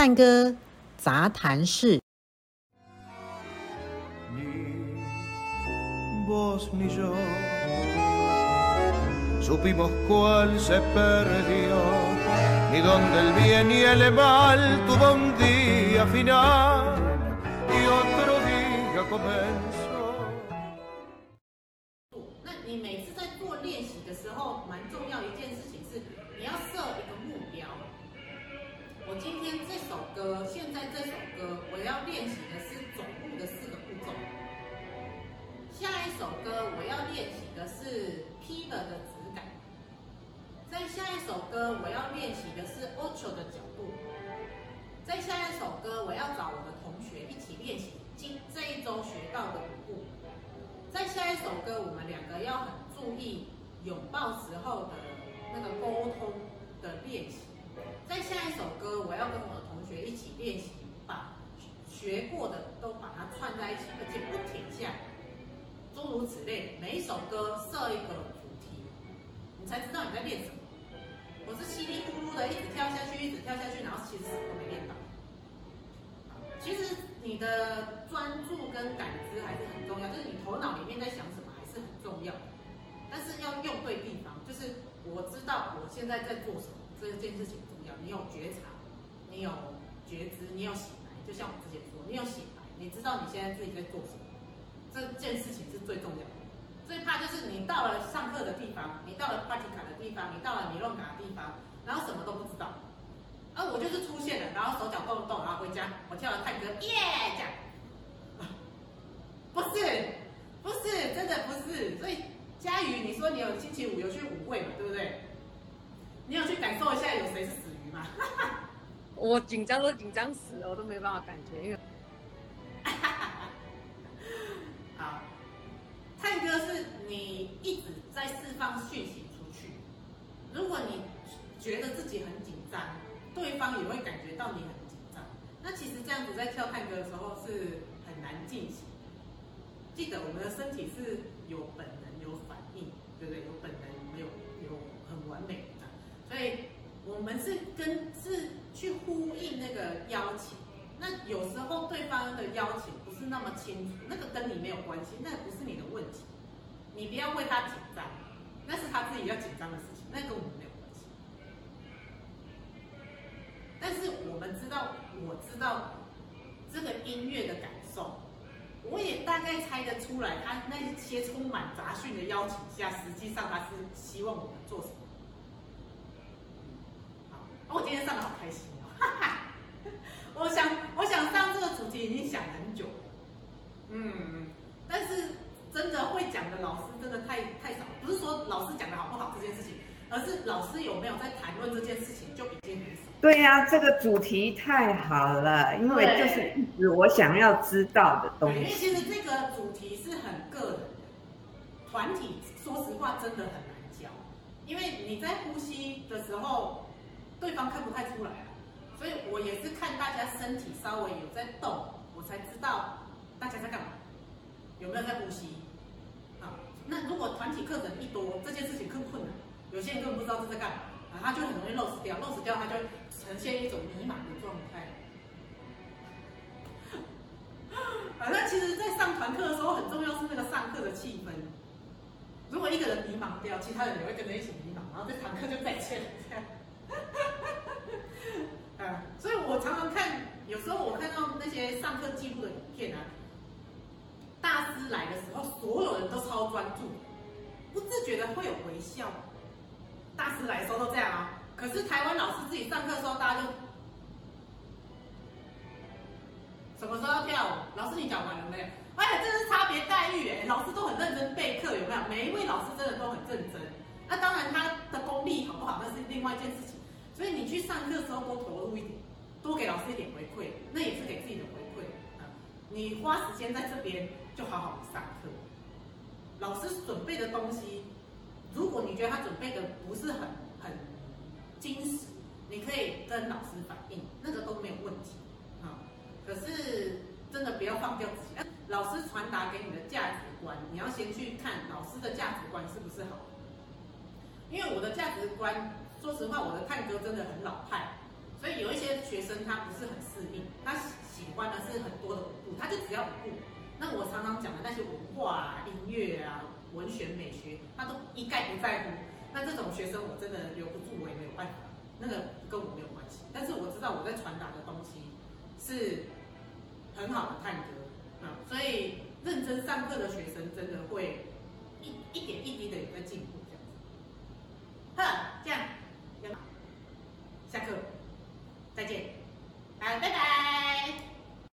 灿哥杂谈室。你每次在做练习的时候，蛮重要一件事情是，你要设一个。我今天这首歌，现在这首歌，我要练习的是总步的四个步骤。下一首歌，我要练习的是 pivot 的质感。在下一首歌，我要练习的是 ocho 的角度。在下一首歌，我要找我的同学一起练习今这一周学到的舞步。在下一首歌，我们两个要很注意拥抱时候的那个沟通的练习。在下一首歌，我要跟我的同学一起练习，把学过的都把它串在一起，而且不停下。诸如此类，每一首歌设一个主题，你才知道你在练什么。我是稀里糊涂的一直跳下去，一直跳下去，然后其实什么都没练到。其实你的专注跟感知还是很重要，就是你头脑里面在想什么还是很重要，但是要用对地方。就是我知道我现在在做什么，这件事情重要。你有觉察，你有觉知，你有醒来。就像我之前说，你有醒来，你知道你现在自己在做什么，这件事情是最重要的。最怕就是你到了上课的地方，你到了 practical 的地方，你到了理论卡的地方，然后什么都不知道。啊，我就是出现了，然后手脚动动，然后回家，我跳了探戈，耶，这样。不是，不是，真的不是。所以佳瑜，你说你有星期五有去舞会嘛？对不对？你有去感受一下有谁是死鱼吗？我紧张都紧张死了，我都没办法感觉，因为。好，探戈是你一直在释放讯息出去。如果你觉得自己很紧张。对方也会感觉到你很紧张，那其实这样子在跳探戈的时候是很难进行。记得我们的身体是有本能、有反应，对不对？有本能，我们是跟是去呼应那个邀请。那有时候对方的邀请不是那么清楚，那个跟你没有关系，那不是你的问题。你不要为他紧张，那是他自己要紧张的事情，那跟我们没有关系。但是我们知道，我知道这个音乐的感受，我也大概猜得出来，他那些充满杂讯的邀请下，实际上他是希望我们做什么？今天上的好开心哦，哈哈！我想，我想上这个主题已经想很久了，嗯，但是真的会讲的老师真的太太少，不是说老师讲的好不好这件事情。而是老师有没有在谈论这件事情，就已经很少。对呀、啊，这个主题太好了，因为就是一直我想要知道的东西。因为其实这个主题是很个人的，团体说实话真的很难教，因为你在呼吸的时候，出来啊。所以我也是看大家身体稍微有在动，我才知道大家在干嘛，有没有在呼吸。好，那如果团体课程一多，这件事情更困难。有些人根本不知道这在干嘛，啊，他就很容易漏失掉，漏失掉他就呈现一种迷茫的状态。反正其实，在上团课的时候，很重要是那个上课的气氛。如果一个人迷茫掉，其他人也会跟着一起迷茫，然后这堂课就再见了。这样，啊，所以我常常看，有时候我看到那些上课记录的影片啊，大师来的时候，所有人都超专注，不自觉的会有微笑。大师来的时候都这样啊，可是台湾老师自己上课的时候，大家就什么时候要跳舞？老师你讲完了没有？哎呀，这是差别待遇哎，老师都很认真备课，有没有？每一位老师真的都很认真。那当然他的功力好不好，那是另外一件事情。所以你去上课的时候多投入一点，多给老师一点回馈，那也是给自己的回馈啊。你花时间在这边，就好好上课。老师准备的东西。如果你觉得他准备的不是很很精实，你可以跟老师反映，那个都没有问题啊。可是真的不要放掉自己，老师传达给你的价值观，你要先去看老师的价值观是不是好。因为我的价值观，说实话，我的探戈真的很老派，所以有一些学生他不是很适应，他喜欢的是很多的舞步，他就只要舞步。那我常常讲的那些文化啊、音乐啊、文学美学，他都一概不在乎。那这种学生我真的留不住，我也没有办法，那个跟我没有关系。但是我知道我在传达的东西是很好的探戈，嗯，所以认真上课的学生真的会